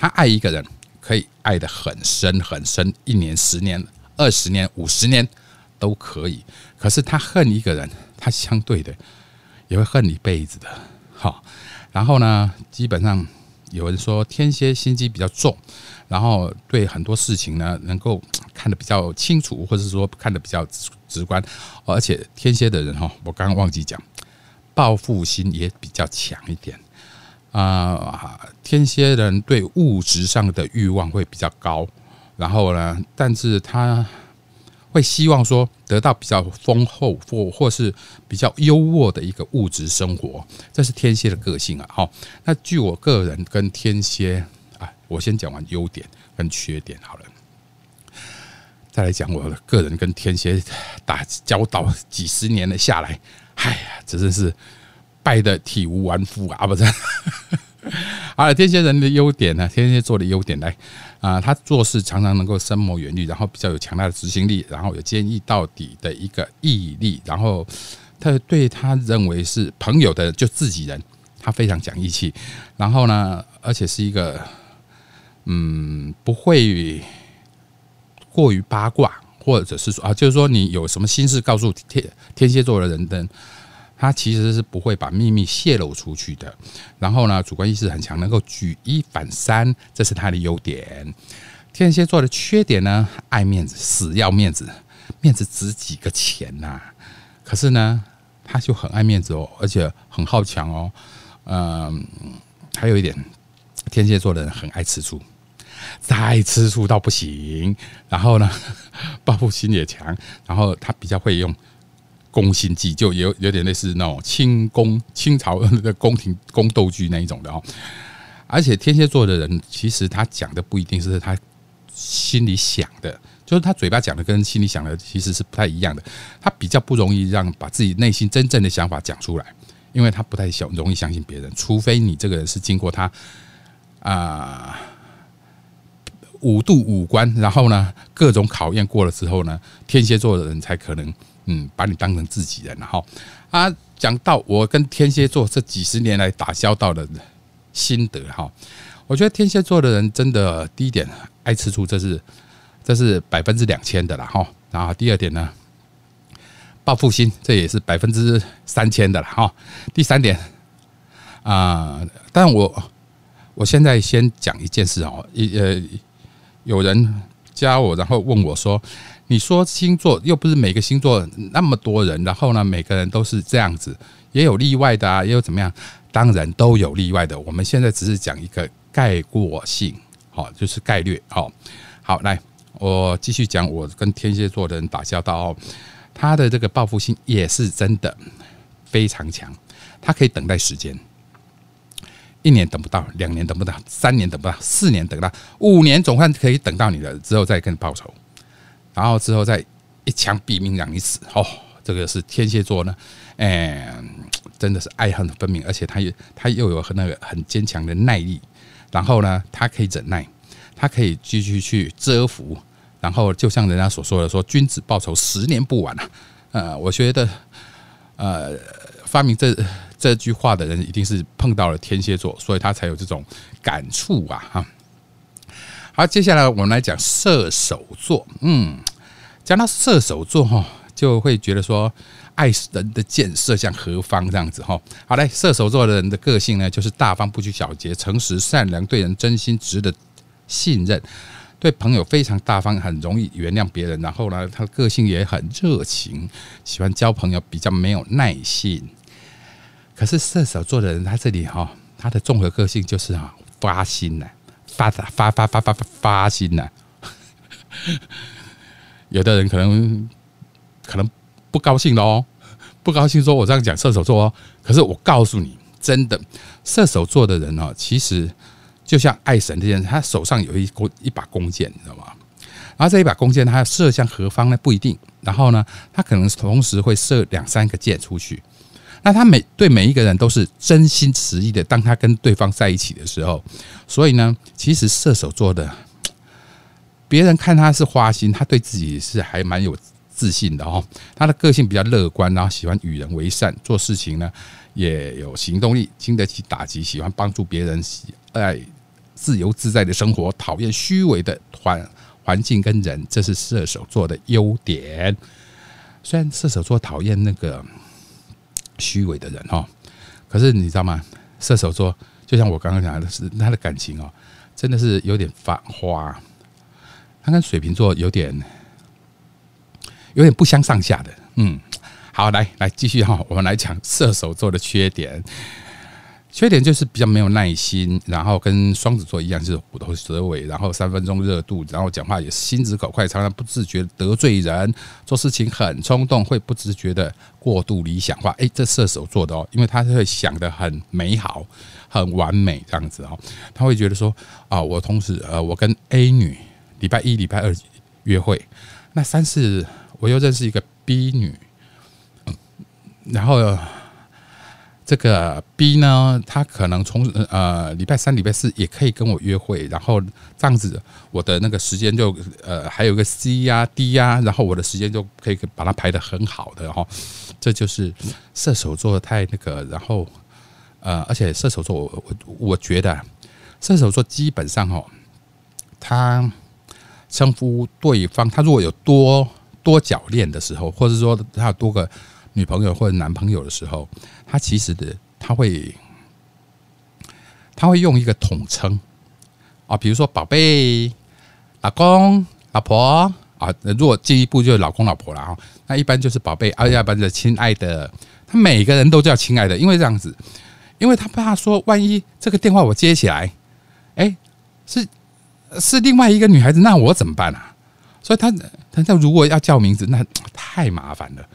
S1: 他爱一个人可以爱得很深很深，一年、十年、二十年、五十年都可以。可是他恨一个人，他相对的也会恨一辈子的。好，然后呢，基本上有人说天蝎心机比较重。然后对很多事情呢，能够看得比较清楚，或者是说看得比较直观，而且天蝎的人哈，我刚刚忘记讲，报复心也比较强一点啊。天蝎人对物质上的欲望会比较高，然后呢，但是他会希望说得到比较丰厚或或是比较优渥的一个物质生活，这是天蝎的个性啊。好，那据我个人跟天蝎啊，我先讲完优点跟缺点好了，再来讲我的个人跟天蝎打交道几十年的下来，哎呀，真的是败得体无完肤啊！不是。好了，天蝎人的优点呢？天蝎座的优点来啊，他做事常常能够深谋远虑，然后比较有强大的执行力，然后有坚毅到底的一个毅力，然后他对他认为是朋友的就自己人，他非常讲义气，然后呢，而且是一个嗯不会过于八卦，或者是说啊，就是说你有什么心事告诉天天蝎座的人的。他其实是不会把秘密泄露出去的，然后呢，主观意识很强，能够举一反三，这是他的优点。天蝎座的缺点呢，爱面子，死要面子，面子值几个钱呐？可是呢，他就很爱面子哦，而且很好强哦。嗯，还有一点，天蝎座的人很爱吃醋，再吃醋到不行。然后呢，报复心也强，然后他比较会用。宫心计就有有点类似那种清宫清朝的 [LAUGHS] 宫廷宫斗剧那一种的哦，而且天蝎座的人其实他讲的不一定是他心里想的，就是他嘴巴讲的跟心里想的其实是不太一样的，他比较不容易让把自己内心真正的想法讲出来，因为他不太小容易相信别人，除非你这个人是经过他啊五度五关，然后呢各种考验过了之后呢，天蝎座的人才可能。嗯，把你当成自己人，然后啊，讲到我跟天蝎座这几十年来打交道的心得哈，我觉得天蝎座的人真的第一点爱吃醋，这是这是百分之两千的了哈。然后第二点呢，报复心这也是百分之三千的了哈。第三点啊，但我我现在先讲一件事哦，一呃，有人加我，然后问我说。你说星座又不是每个星座那么多人，然后呢，每个人都是这样子，也有例外的啊，也有怎么样？当然都有例外的。我们现在只是讲一个概括性，好，就是概率。好，好，来，我继续讲我跟天蝎座的人打交道哦，他的这个报复性也是真的非常强，他可以等待时间，一年等不到，两年等不到，三年等不到，四年等不到，五年总算可以等到你了，之后再跟你报仇。然后之后再一枪毙命让你死哦，这个是天蝎座呢，哎，真的是爱恨分明，而且他又他又有很那个很坚强的耐力，然后呢，他可以忍耐，他可以继续去蛰伏，然后就像人家所说的，说君子报仇十年不晚啊，呃，我觉得呃，发明这这句话的人一定是碰到了天蝎座，所以他才有这种感触啊，哈。好，接下来我们来讲射手座。嗯，讲到射手座哈，就会觉得说，爱人的箭射向何方这样子哈。好嘞，射手座的人的个性呢，就是大方、不拘小节、诚实、善良，对人真心、值得信任，对朋友非常大方，很容易原谅别人。然后呢，他的个性也很热情，喜欢交朋友，比较没有耐性。可是射手座的人，他这里哈，他的综合个性就是哈，发心呢。发发发发发发发心呐！有的人可能可能不高兴了哦，不高兴说我这样讲射手座哦。可是我告诉你，真的射手座的人哦，其实就像爱神这件，他手上有一弓一把弓箭，你知道吗？然后这一把弓箭，他射向何方呢？不一定。然后呢，他可能同时会射两三个箭出去。那他每对每一个人都是真心实意的。当他跟对方在一起的时候，所以呢，其实射手座的别人看他是花心，他对自己是还蛮有自信的哦。他的个性比较乐观，然后喜欢与人为善，做事情呢也有行动力，经得起打击，喜欢帮助别人，喜爱自由自在的生活，讨厌虚伪的环环境跟人，这是射手座的优点。虽然射手座讨厌那个。虚伪的人哈，可是你知道吗？射手座就像我刚刚讲的是他的感情哦，真的是有点发花，他跟水瓶座有点有点不相上下的。嗯，好，来来继续哈，我们来讲射手座的缺点。缺点就是比较没有耐心，然后跟双子座一样是虎头蛇尾，然后三分钟热度，然后讲话也心直口快，常常不自觉得罪人，做事情很冲动，会不自觉的过度理想化。诶，这射手座的哦，因为他会想的很美好、很完美这样子哦，他会觉得说啊，我同时呃，我跟 A 女礼拜一、礼拜二约会，那三四我又认识一个 B 女，然后。这个 B 呢，他可能从呃礼拜三、礼拜四也可以跟我约会，然后这样子，我的那个时间就呃还有个 C 呀、D 呀，然后我的时间就可以把它排的很好的哈。这就是射手座太那个，然后呃，而且射手座，我我我觉得射手座基本上哦，他称呼对方，他如果有多多角恋的时候，或者说他有多个。女朋友或者男朋友的时候，他其实的他会他会用一个统称啊，比如说宝贝、老公、老婆啊，如果进一步就是老公、老婆了哈。那一般就是宝贝，啊要不然就亲爱的。他每个人都叫亲爱的，因为这样子，因为他怕说万一这个电话我接起来，哎，是是另外一个女孩子，那我怎么办啊？所以他他他如果要叫名字，那太麻烦了。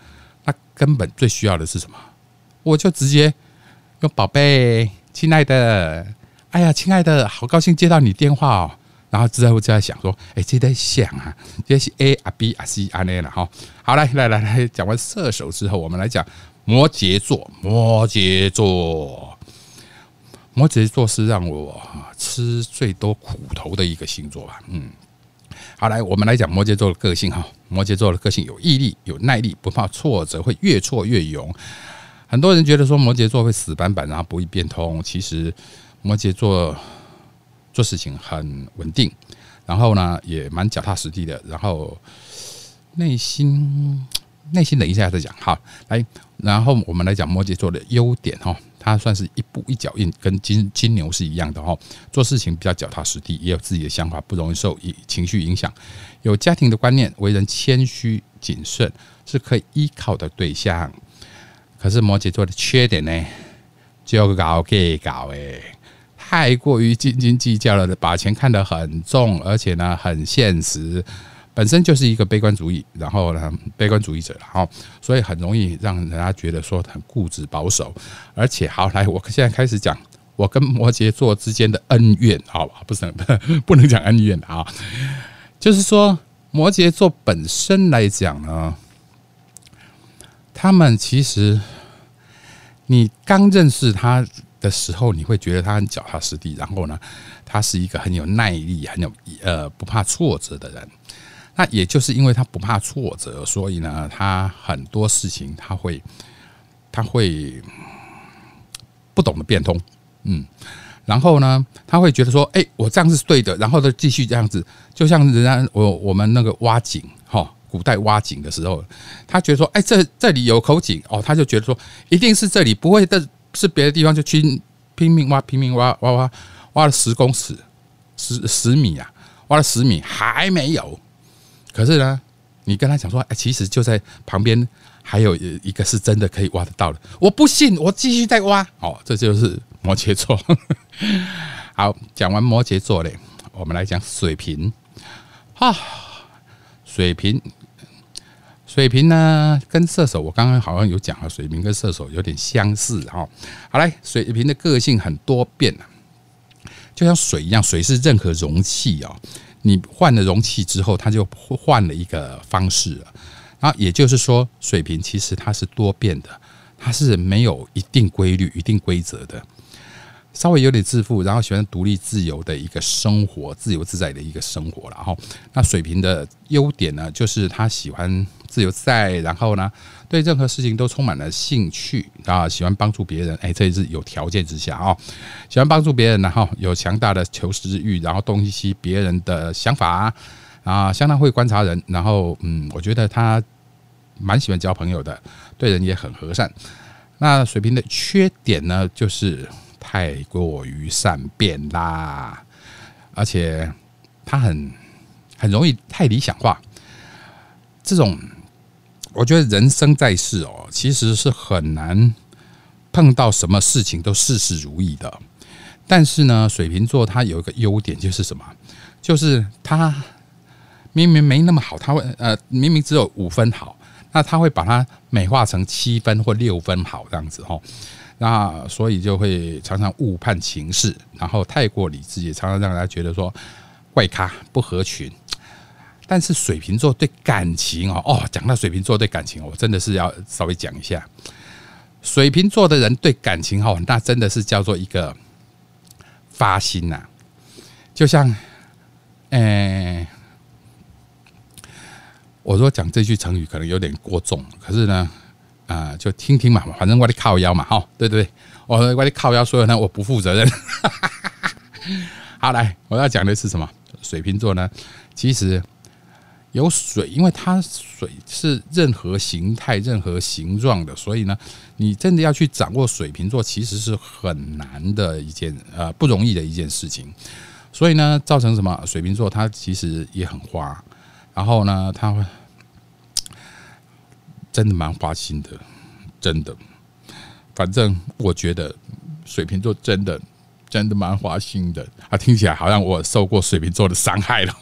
S1: 他根本最需要的是什么？我就直接用宝贝、亲爱的，哎呀，亲爱的，好高兴接到你电话哦。然后之后就在想说，哎，这在想啊，这是 A 啊 B 啊 C 啊那了哈。好来来来来，讲完射手之后，我们来讲摩羯座。摩羯座，摩羯座是让我吃最多苦头的一个星座吧？嗯。好，来我们来讲摩羯座的个性哈。摩羯座的个性有毅力、有耐力，不怕挫折，会越挫越勇。很多人觉得说摩羯座会死板板，然后不会变通。其实摩羯座做事情很稳定，然后呢也蛮脚踏实地的。然后内心 [TSK] 内心等一下再讲哈。来，然后我们来讲摩羯座的优点哈。他算是一步一脚印，跟金金牛是一样的哈。做事情比较脚踏实地，也有自己的想法，不容易受情绪影响。有家庭的观念，为人谦虚谨慎，是可以依靠的对象。可是摩羯座的缺点呢，就搞给搞哎，太过于斤斤计较了，把钱看得很重，而且呢很现实。本身就是一个悲观主义，然后呢，悲观主义者，然后所以很容易让人家觉得说很固执保守，而且好来，我现在开始讲我跟摩羯座之间的恩怨，好吧，不是不能讲恩怨啊，就是说摩羯座本身来讲呢，他们其实你刚认识他的时候，你会觉得他很脚踏实地，然后呢，他是一个很有耐力、很有呃不怕挫折的人。那也就是因为他不怕挫折，所以呢，他很多事情他会他会不懂得变通，嗯，然后呢，他会觉得说，哎，我这样是对的，然后就继续这样子，就像人家我我们那个挖井哈，古代挖井的时候，他觉得说，哎，这这里有口井哦，他就觉得说，一定是这里，不会的是别的地方，就去拼命挖，拼命挖，挖挖挖了十公尺，十十米啊，挖了十米还没有。可是呢，你跟他讲说，哎，其实就在旁边还有一个是真的可以挖得到的。我不信，我继续再挖。哦，这就是摩羯座。好，讲完摩羯座嘞，我们来讲水瓶。啊，水瓶，水瓶呢，跟射手，我刚刚好像有讲了，水瓶跟射手有点相似哈。好来，水瓶的个性很多变就像水一样，水是任何容器哦。你换了容器之后，它就换了一个方式了。然后也就是说，水平其实它是多变的，它是没有一定规律、一定规则的。稍微有点自负，然后喜欢独立自由的一个生活，自由自在的一个生活。然后，那水平的优点呢，就是他喜欢自由自在，然后呢，对任何事情都充满了兴趣啊，喜欢帮助别人。哎，这也是有条件之下啊，喜欢帮助别人，然后有强大的求知欲，然后洞悉别人的想法啊，相当会观察人。然后，嗯，我觉得他蛮喜欢交朋友的，对人也很和善。那水平的缺点呢，就是。太过于善变啦，而且他很很容易太理想化。这种我觉得人生在世哦，其实是很难碰到什么事情都事事如意的。但是呢，水瓶座他有一个优点就是什么？就是他明明没那么好，他会呃明明只有五分好，那他会把它美化成七分或六分好这样子哦。那所以就会常常误判情势，然后太过理智，也常常让人家觉得说怪咖不合群。但是水瓶座对感情哦哦，讲到水瓶座对感情，我真的是要稍微讲一下。水瓶座的人对感情哦，那真的是叫做一个发心呐，就像，诶，我说讲这句成语可能有点过重，可是呢。啊，就听听嘛，反正我得靠腰嘛，哈，对对对，我我得靠腰，所以呢，我不负责任。[LAUGHS] 好，来，我要讲的是什么？水瓶座呢，其实有水，因为它水是任何形态、任何形状的，所以呢，你真的要去掌握水瓶座，其实是很难的一件，呃，不容易的一件事情。所以呢，造成什么？水瓶座它其实也很花，然后呢，它会。真的蛮花心的，真的。反正我觉得水瓶座真的真的蛮花心的啊！听起来好像我受过水瓶座的伤害了，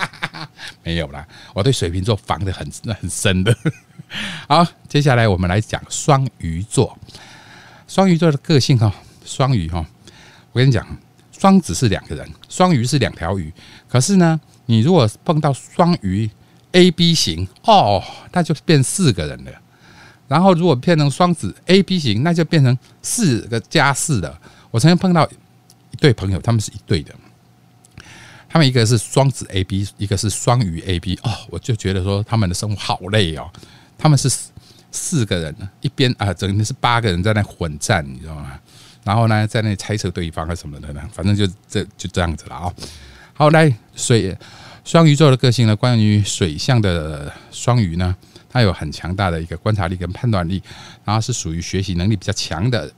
S1: [LAUGHS] 没有啦，我对水瓶座防的很很深的。[LAUGHS] 好，接下来我们来讲双鱼座。双鱼座的个性哈，双鱼哈，我跟你讲，双子是两个人，双鱼是两条鱼。可是呢，你如果碰到双鱼。A B 型哦，那就变四个人了。然后如果变成双子 A B 型，那就变成四个加四的。我曾经碰到一对朋友，他们是一对的。他们一个是双子 A B，一个是双鱼 A B。哦，我就觉得说他们的生活好累哦。他们是四个人，一边啊，整天是八个人在那混战，你知道吗？然后呢，在那猜测对方啊什么的呢？反正就这就这样子了啊。好，来水。双鱼座的个性呢？关于水象的双鱼呢，它有很强大的一个观察力跟判断力，然后是属于学习能力比较强的，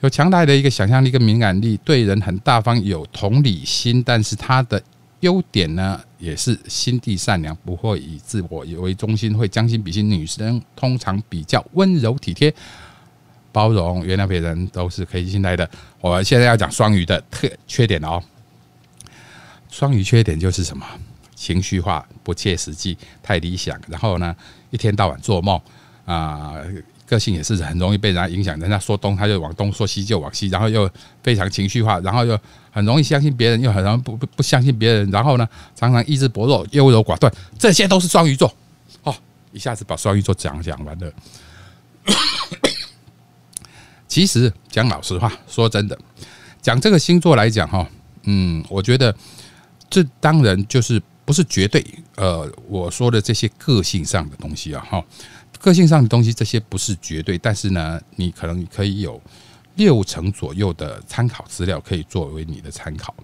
S1: 有强大的一个想象力跟敏感力，对人很大方，有同理心。但是他的优点呢，也是心地善良，不会以自我为中心，会将心比心。女生通常比较温柔体贴、包容、原谅别人，都是可以信赖的。我现在要讲双鱼的特缺点哦。双鱼缺点就是什么？情绪化、不切实际、太理想，然后呢，一天到晚做梦啊，个性也是很容易被人家影响。人家说东，他就往东；说西就往西，然后又非常情绪化，然后又很容易相信别人，又很容易不不不相信别人。然后呢，常常意志薄弱、优柔寡断，这些都是双鱼座。哦，一下子把双鱼座讲讲完了。[COUGHS] 其实讲老实话，说真的，讲这个星座来讲，哈，嗯，我觉得。这当然就是不是绝对，呃，我说的这些个性上的东西啊，哈，个性上的东西这些不是绝对，但是呢，你可能可以有六成左右的参考资料可以作为你的参考，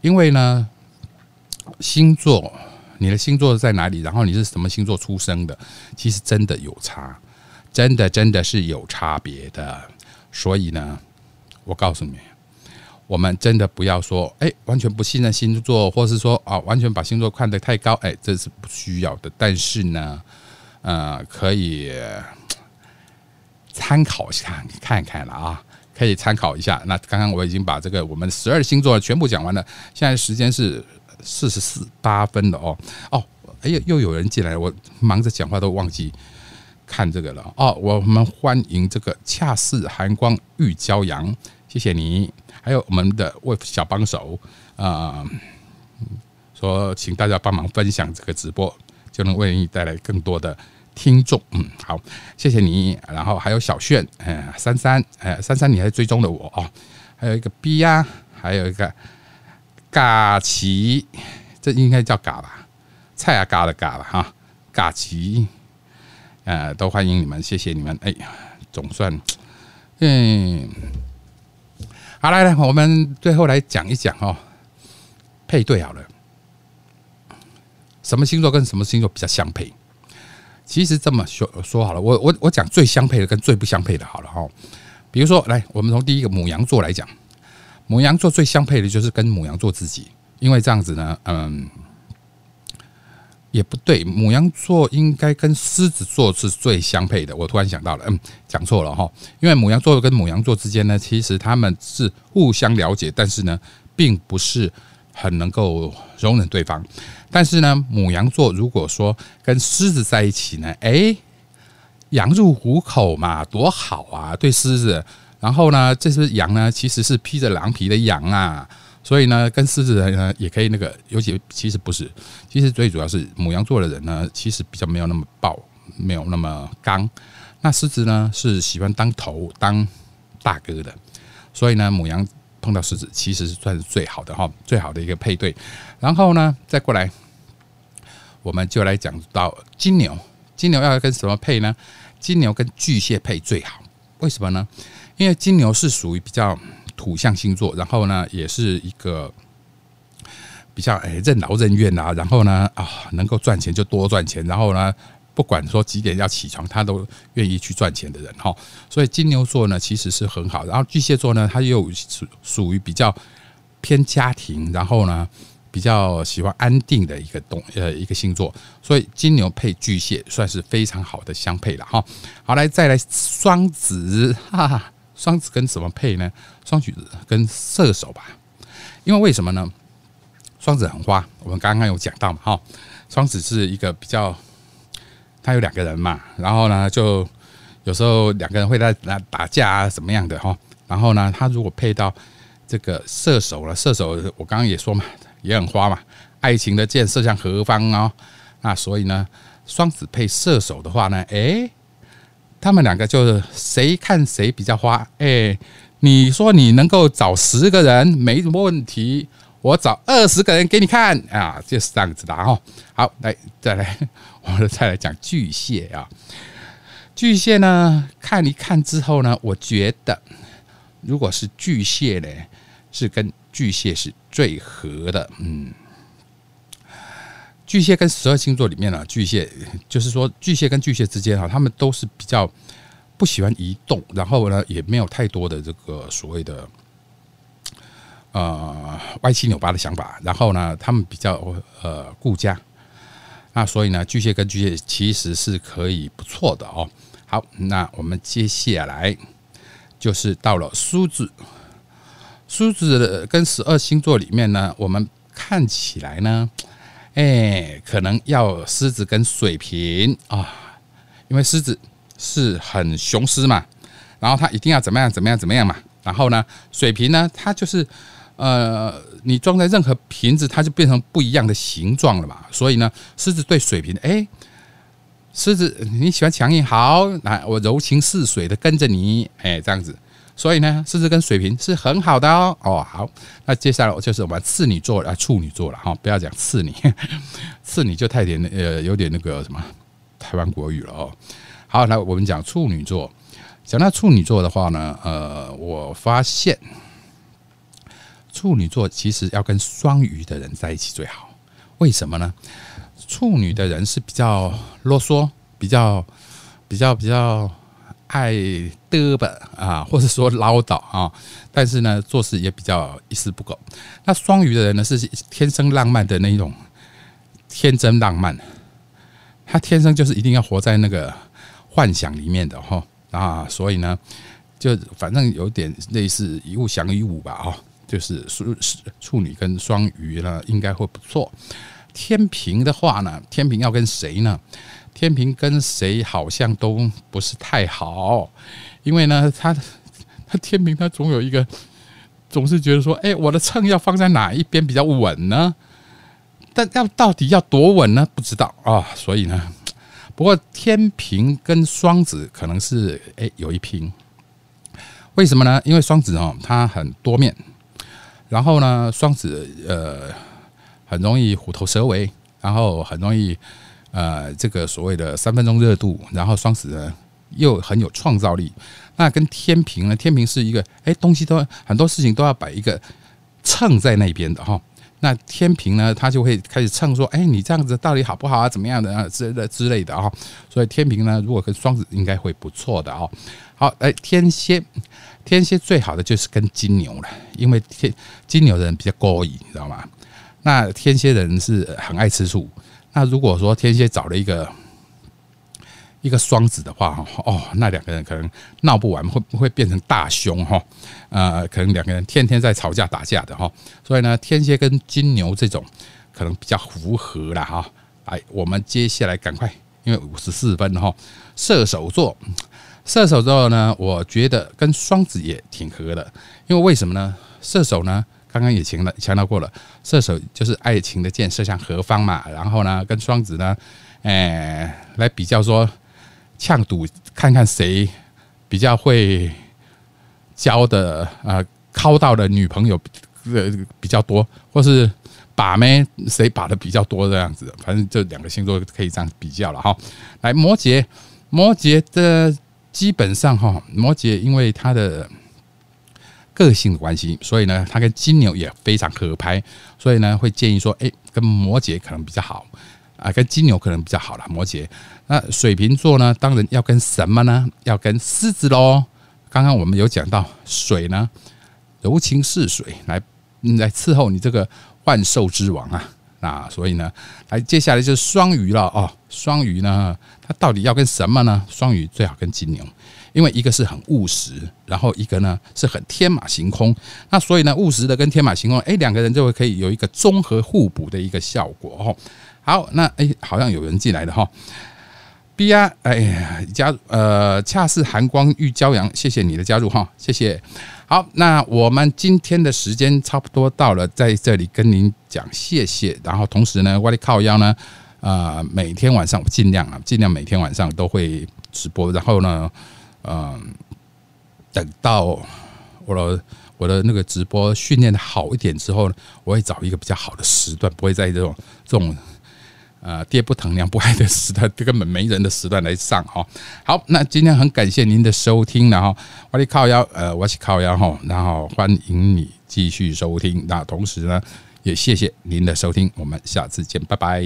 S1: 因为呢，星座，你的星座在哪里，然后你是什么星座出生的，其实真的有差，真的真的是有差别的，所以呢，我告诉你。我们真的不要说，哎，完全不信任星座，或是说啊，完全把星座看得太高，哎，这是不需要的。但是呢，呃，可以参考一下，看看了啊，可以参考一下。那刚刚我已经把这个我们十二星座全部讲完了，现在时间是四十四八分了哦。哦，哎呀，又有人进来，我忙着讲话都忘记看这个了。哦，我们欢迎这个恰似寒光玉骄阳，谢谢你。还有我们的为小帮手啊，说请大家帮忙分享这个直播，就能为你带来更多的听众。嗯，好，谢谢你。然后还有小炫，哎，三三，哎，三三，你还追踪了我哦。还有一个 B 呀，还有一个嘎奇，这应该叫嘎吧？菜啊嘎的嘎了哈，嘎奇，呃，都欢迎你们，谢谢你们。哎呀，总算，嗯。好，来来，我们最后来讲一讲哦，配对好了，什么星座跟什么星座比较相配？其实这么说说好了，我我我讲最相配的跟最不相配的好了哈。比如说，来，我们从第一个母羊座来讲，母羊座最相配的就是跟母羊座自己，因为这样子呢，嗯，也不对，母羊座应该跟狮子座是最相配的。我突然想到了，嗯，讲错了哈，因为母羊座跟母羊座之间呢，其实他们是互相了解，但是呢，并不是很能够容忍对方。但是呢，母羊座如果说跟狮子在一起呢，哎，羊入虎口嘛，多好啊，对狮子。然后呢，这只羊呢，其实是披着狼皮的羊啊。所以呢，跟狮子人呢也可以那个，尤其其实不是，其实最主要是母羊座的人呢，其实比较没有那么暴，没有那么刚。那狮子呢是喜欢当头当大哥的，所以呢，母羊碰到狮子其实是算是最好的哈，最好的一个配对。然后呢，再过来，我们就来讲到金牛，金牛要跟什么配呢？金牛跟巨蟹配最好，为什么呢？因为金牛是属于比较。土象星座，然后呢，也是一个比较哎任劳任怨啊，然后呢啊能够赚钱就多赚钱，然后呢不管说几点要起床，他都愿意去赚钱的人哈。所以金牛座呢其实是很好，然后巨蟹座呢，他又属属于比较偏家庭，然后呢比较喜欢安定的一个东呃一个星座，所以金牛配巨蟹算是非常好的相配了哈。好来再来双子，哈哈。双子跟什么配呢？双子跟射手吧，因为为什么呢？双子很花，我们刚刚有讲到嘛，哈，双子是一个比较，他有两个人嘛，然后呢，就有时候两个人会在那打架啊，怎么样的哈，然后呢，他如果配到这个射手了，射手我刚刚也说嘛，也很花嘛，爱情的箭射向何方哦，那所以呢，双子配射手的话呢，哎。他们两个就是谁看谁比较花，哎，你说你能够找十个人没什么问题，我找二十个人给你看啊，就是这样子的哈。好，来再来，我们再来讲巨蟹啊。巨蟹呢，看一看之后呢，我觉得如果是巨蟹呢，是跟巨蟹是最合的，嗯。巨蟹跟十二星座里面呢，巨蟹就是说巨蟹跟巨蟹之间哈，他们都是比较不喜欢移动，然后呢也没有太多的这个所谓的呃歪七扭八的想法，然后呢他们比较呃顾家，那所以呢巨蟹跟巨蟹其实是可以不错的哦。好，那我们接下来就是到了狮子，狮子跟十二星座里面呢，我们看起来呢。哎，可能要狮子跟水瓶啊，因为狮子是很雄狮嘛，然后它一定要怎么样怎么样怎么样嘛，然后呢，水瓶呢，它就是呃，你装在任何瓶子，它就变成不一样的形状了嘛，所以呢，狮子对水瓶，哎，狮子你喜欢强硬，好，来我柔情似水的跟着你，哎，这样子。所以呢，狮子跟水瓶是很好的哦。哦，好，那接下来就是我们次女座啊，处女座了哈。不要讲次女，[LAUGHS] 次女就太点呃，有点那个什么台湾国语了哦。好，那我们讲处女座。讲到处女座的话呢，呃，我发现处女座其实要跟双鱼的人在一起最好。为什么呢？处女的人是比较啰嗦，比较比较比较。爱嘚吧啊，或者说唠叨啊，但是呢，做事也比较一丝不苟。那双鱼的人呢，是天生浪漫的那种天真浪漫，他天生就是一定要活在那个幻想里面的哈啊，所以呢，就反正有点类似一物降一物吧哈，就是处处女跟双鱼呢，应该会不错。天平的话呢，天平要跟谁呢？天平跟谁好像都不是太好，因为呢，他他天平他总有一个，总是觉得说，哎，我的秤要放在哪一边比较稳呢？但要到底要多稳呢？不知道啊。所以呢，不过天平跟双子可能是哎有一拼。为什么呢？因为双子哦，它很多面，然后呢，双子呃很容易虎头蛇尾，然后很容易。呃，这个所谓的三分钟热度，然后双子呢又很有创造力。那跟天平呢，天平是一个哎，东西都很多事情都要摆一个秤在那边的哈。那天平呢，他就会开始秤说，哎，你这样子到底好不好啊？怎么样的啊？之类之类的啊。所以天平呢，如果跟双子应该会不错的哦。好，哎，天蝎，天蝎最好的就是跟金牛了，因为天金牛人比较高义，你知道吗？那天蝎人是很爱吃醋。那如果说天蝎找了一个一个双子的话，哦，那两个人可能闹不完，会不会变成大凶哈？呃，可能两个人天天在吵架打架的哈。所以呢，天蝎跟金牛这种可能比较符合了哈。哎，我们接下来赶快，因为五十四分哈。射手座，射手座呢，我觉得跟双子也挺合的，因为为什么呢？射手呢，刚刚也强了强调过了，射手就是爱情的箭射向何方嘛。然后呢，跟双子呢，哎，来比较说。呛赌看看谁比较会交的呃，靠到的女朋友呃比较多，或是把妹谁把的比较多这样子，反正这两个星座可以这样比较了哈。来，摩羯，摩羯的基本上哈，摩羯因为他的个性的关系，所以呢，他跟金牛也非常合拍，所以呢，会建议说，哎，跟摩羯可能比较好。啊，跟金牛可能比较好了，摩羯。那水瓶座呢？当然要跟什么呢？要跟狮子喽。刚刚我们有讲到水呢，柔情似水，来来伺候你这个万兽之王啊。那所以呢，来接下来就是双鱼了哦。双鱼呢，它到底要跟什么呢？双鱼最好跟金牛，因为一个是很务实，然后一个呢是很天马行空。那所以呢，务实的跟天马行空，哎，两个人就会可以有一个综合互补的一个效果哦。好，那哎，好像有人进来的哈。B R，，哎呀，加呃，恰似寒光遇骄阳，谢谢你的加入哈，谢谢。好，那我们今天的时间差不多到了，在这里跟您讲谢谢。然后同时呢，我的靠腰呢，呃，每天晚上我尽量啊，尽量每天晚上都会直播。然后呢，嗯，等到我的我的那个直播训练好一点之后呢，我会找一个比较好的时段，不会在这种这种。呃，爹不疼娘不爱的时段，根本没人的时段来上哈。好，那今天很感谢您的收听，然后我是靠腰，呃，我是靠腰哈，然后欢迎你继续收听。那同时呢，也谢谢您的收听，我们下次见，拜拜。